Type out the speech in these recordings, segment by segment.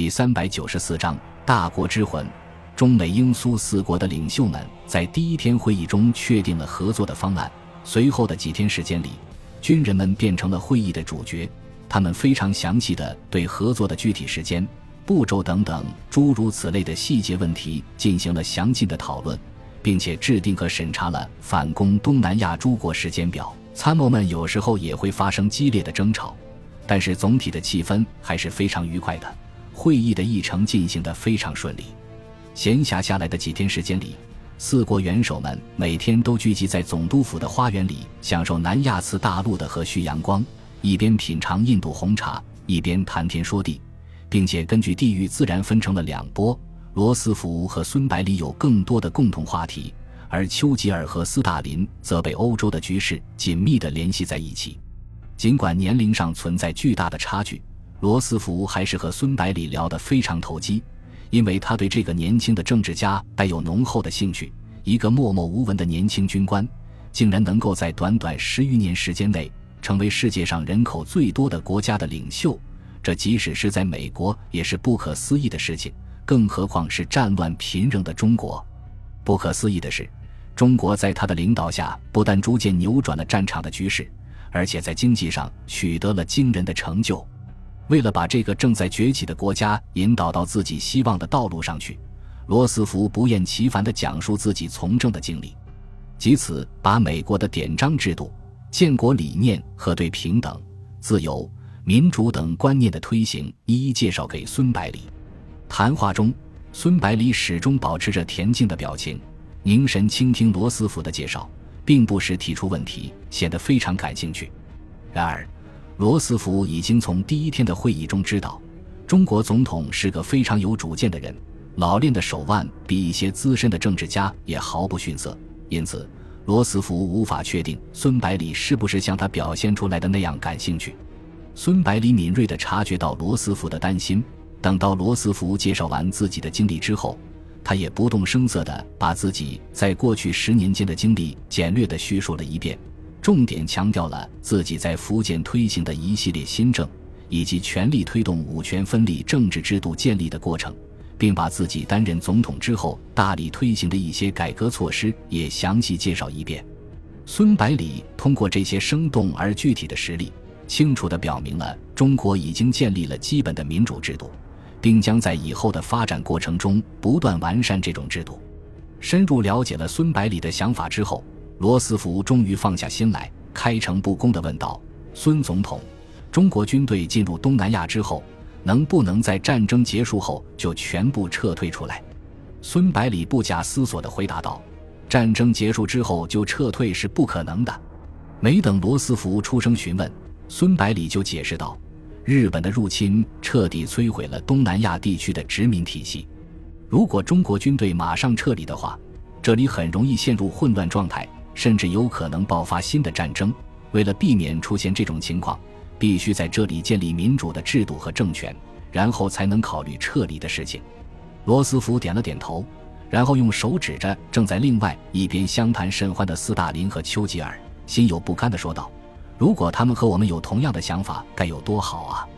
第三百九十四章大国之魂。中美英苏四国的领袖们在第一天会议中确定了合作的方案。随后的几天时间里，军人们变成了会议的主角。他们非常详细的对合作的具体时间、步骤等等诸如此类的细节问题进行了详尽的讨论，并且制定和审查了反攻东南亚诸国时间表。参谋们有时候也会发生激烈的争吵，但是总体的气氛还是非常愉快的。会议的议程进行得非常顺利。闲暇下来的几天时间里，四国元首们每天都聚集在总督府的花园里，享受南亚次大陆的和煦阳光，一边品尝印度红茶，一边谈天说地，并且根据地域自然分成了两波。罗斯福和孙百里有更多的共同话题，而丘吉尔和斯大林则被欧洲的局势紧密地联系在一起。尽管年龄上存在巨大的差距。罗斯福还是和孙百里聊得非常投机，因为他对这个年轻的政治家带有浓厚的兴趣。一个默默无闻的年轻军官，竟然能够在短短十余年时间内成为世界上人口最多的国家的领袖，这即使是在美国也是不可思议的事情，更何况是战乱频仍的中国。不可思议的是，中国在他的领导下，不但逐渐扭转了战场的局势，而且在经济上取得了惊人的成就。为了把这个正在崛起的国家引导到自己希望的道路上去，罗斯福不厌其烦地讲述自己从政的经历，藉此把美国的典章制度、建国理念和对平等、自由、民主等观念的推行一一介绍给孙百里。谈话中，孙百里始终保持着恬静的表情，凝神倾听罗斯福的介绍，并不时提出问题，显得非常感兴趣。然而，罗斯福已经从第一天的会议中知道，中国总统是个非常有主见的人，老练的手腕比一些资深的政治家也毫不逊色。因此，罗斯福无法确定孙百里是不是像他表现出来的那样感兴趣。孙百里敏锐地察觉到罗斯福的担心。等到罗斯福介绍完自己的经历之后，他也不动声色地把自己在过去十年间的经历简略地叙述了一遍。重点强调了自己在福建推行的一系列新政，以及全力推动五权分立政治制度建立的过程，并把自己担任总统之后大力推行的一些改革措施也详细介绍一遍。孙百里通过这些生动而具体的实例，清楚地表明了中国已经建立了基本的民主制度，并将在以后的发展过程中不断完善这种制度。深入了解了孙百里的想法之后。罗斯福终于放下心来，开诚布公地问道：“孙总统，中国军队进入东南亚之后，能不能在战争结束后就全部撤退出来？”孙百里不假思索地回答道：“战争结束之后就撤退是不可能的。”没等罗斯福出声询问，孙百里就解释道：“日本的入侵彻底摧毁了东南亚地区的殖民体系，如果中国军队马上撤离的话，这里很容易陷入混乱状态。”甚至有可能爆发新的战争。为了避免出现这种情况，必须在这里建立民主的制度和政权，然后才能考虑撤离的事情。罗斯福点了点头，然后用手指着正在另外一边相谈甚欢的斯大林和丘吉尔，心有不甘地说道：“如果他们和我们有同样的想法，该有多好啊！”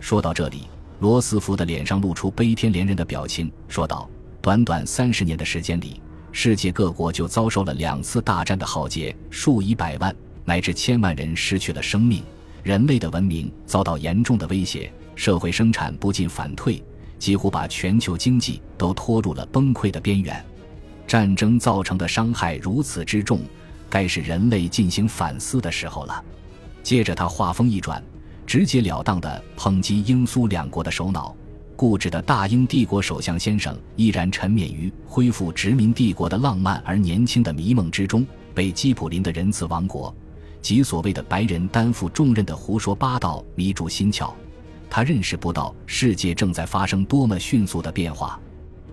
说到这里，罗斯福的脸上露出悲天怜人的表情，说道：“短短三十年的时间里。”世界各国就遭受了两次大战的浩劫，数以百万乃至千万人失去了生命，人类的文明遭到严重的威胁，社会生产不进反退，几乎把全球经济都拖入了崩溃的边缘。战争造成的伤害如此之重，该是人类进行反思的时候了。接着，他话锋一转，直截了当地抨击英苏两国的首脑。固执的大英帝国首相先生依然沉湎于恢复殖民帝国的浪漫而年轻的迷梦之中，被吉普林的仁慈王国及所谓的白人担负重任的胡说八道迷住心窍。他认识不到世界正在发生多么迅速的变化。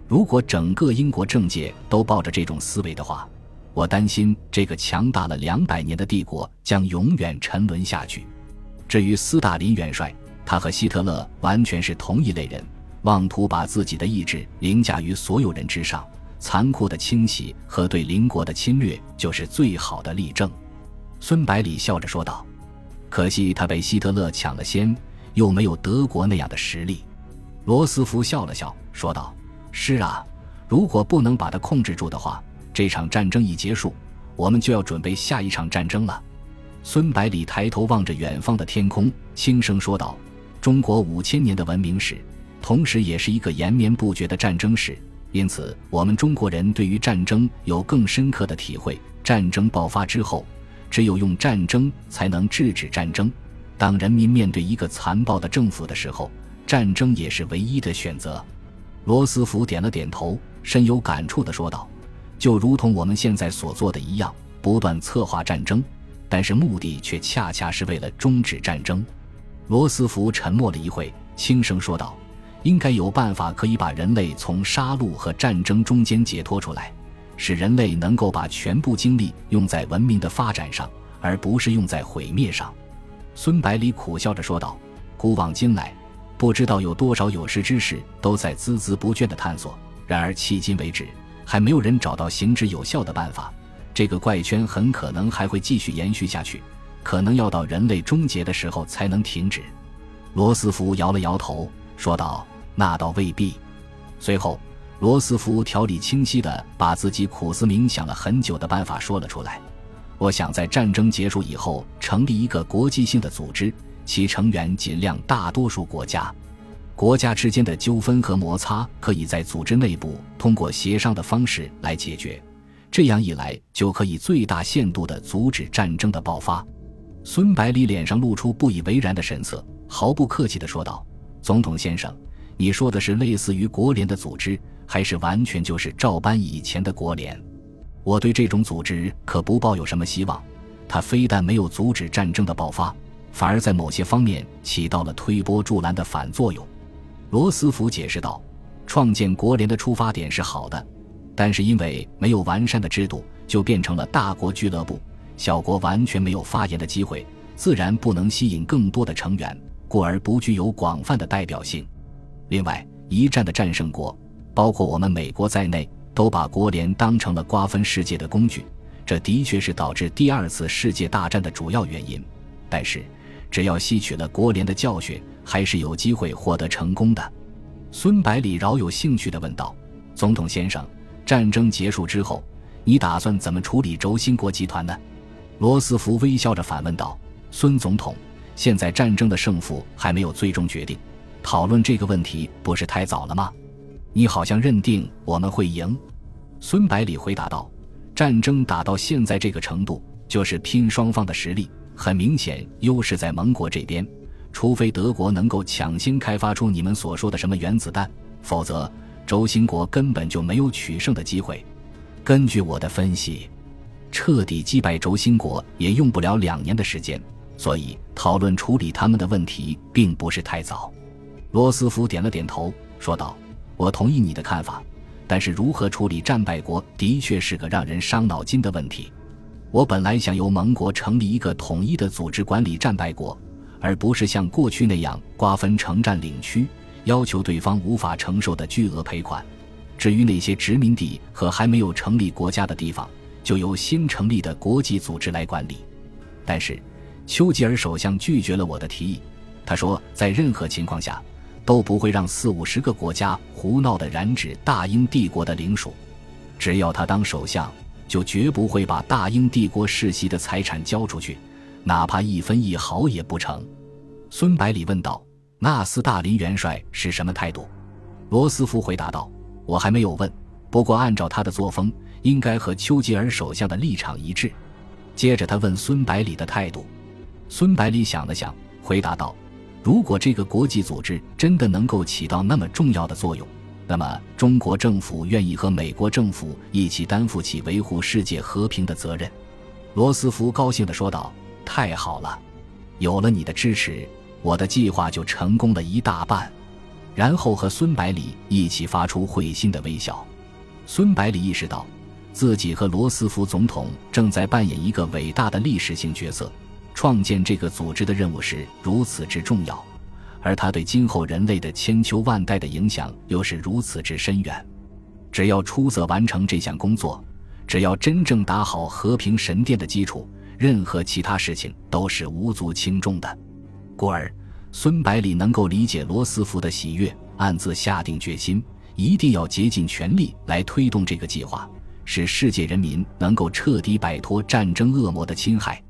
如果整个英国政界都抱着这种思维的话，我担心这个强大了两百年的帝国将永远沉沦下去。至于斯大林元帅，他和希特勒完全是同一类人，妄图把自己的意志凌驾于所有人之上。残酷的清洗和对邻国的侵略就是最好的例证。孙百里笑着说道：“可惜他被希特勒抢了先，又没有德国那样的实力。”罗斯福笑了笑，说道：“是啊，如果不能把它控制住的话，这场战争一结束，我们就要准备下一场战争了。”孙百里抬头望着远方的天空，轻声说道：“中国五千年的文明史，同时也是一个延绵不绝的战争史。因此，我们中国人对于战争有更深刻的体会。战争爆发之后，只有用战争才能制止战争。当人民面对一个残暴的政府的时候，战争也是唯一的选择。”罗斯福点了点头，深有感触地说道：“就如同我们现在所做的一样，不断策划战争。”但是目的却恰恰是为了终止战争。罗斯福沉默了一会，轻声说道：“应该有办法可以把人类从杀戮和战争中间解脱出来，使人类能够把全部精力用在文明的发展上，而不是用在毁灭上。”孙百里苦笑着说道：“古往今来，不知道有多少有识之士都在孜孜不倦地探索，然而迄今为止，还没有人找到行之有效的办法。”这个怪圈很可能还会继续延续下去，可能要到人类终结的时候才能停止。罗斯福摇了摇头，说道：“那倒未必。”随后，罗斯福条理清晰地把自己苦思冥想了很久的办法说了出来：“我想在战争结束以后成立一个国际性的组织，其成员尽量大多数国家。国家之间的纠纷和摩擦可以在组织内部通过协商的方式来解决。”这样一来，就可以最大限度地阻止战争的爆发。孙百里脸上露出不以为然的神色，毫不客气地说道：“总统先生，你说的是类似于国联的组织，还是完全就是照搬以前的国联？我对这种组织可不抱有什么希望。它非但没有阻止战争的爆发，反而在某些方面起到了推波助澜的反作用。”罗斯福解释道：“创建国联的出发点是好的。”但是因为没有完善的制度，就变成了大国俱乐部，小国完全没有发言的机会，自然不能吸引更多的成员，故而不具有广泛的代表性。另外，一战的战胜国，包括我们美国在内，都把国联当成了瓜分世界的工具，这的确是导致第二次世界大战的主要原因。但是，只要吸取了国联的教训，还是有机会获得成功的。孙百里饶有兴趣地问道：“总统先生。”战争结束之后，你打算怎么处理轴心国集团呢？罗斯福微笑着反问道：“孙总统，现在战争的胜负还没有最终决定，讨论这个问题不是太早了吗？你好像认定我们会赢。”孙百里回答道：“战争打到现在这个程度，就是拼双方的实力。很明显，优势在盟国这边，除非德国能够抢先开发出你们所说的什么原子弹，否则。”轴心国根本就没有取胜的机会。根据我的分析，彻底击败轴心国也用不了两年的时间，所以讨论处理他们的问题并不是太早。罗斯福点了点头，说道：“我同意你的看法，但是如何处理战败国的确是个让人伤脑筋的问题。我本来想由盟国成立一个统一的组织管理战败国，而不是像过去那样瓜分城占领区。”要求对方无法承受的巨额赔款。至于那些殖民地和还没有成立国家的地方，就由新成立的国际组织来管理。但是，丘吉尔首相拒绝了我的提议。他说，在任何情况下，都不会让四五十个国家胡闹的染指大英帝国的领属。只要他当首相，就绝不会把大英帝国世袭的财产交出去，哪怕一分一毫也不成。孙百里问道。那斯大林元帅是什么态度？罗斯福回答道：“我还没有问，不过按照他的作风，应该和丘吉尔首相的立场一致。”接着他问孙百里的态度。孙百里想了想，回答道：“如果这个国际组织真的能够起到那么重要的作用，那么中国政府愿意和美国政府一起担负起维护世界和平的责任。”罗斯福高兴地说道：“太好了，有了你的支持。”我的计划就成功了一大半，然后和孙百里一起发出会心的微笑。孙百里意识到，自己和罗斯福总统正在扮演一个伟大的历史性角色，创建这个组织的任务是如此之重要，而他对今后人类的千秋万代的影响又是如此之深远。只要出色完成这项工作，只要真正打好和平神殿的基础，任何其他事情都是无足轻重的。故而，孙百里能够理解罗斯福的喜悦，暗自下定决心，一定要竭尽全力来推动这个计划，使世界人民能够彻底摆脱战争恶魔的侵害。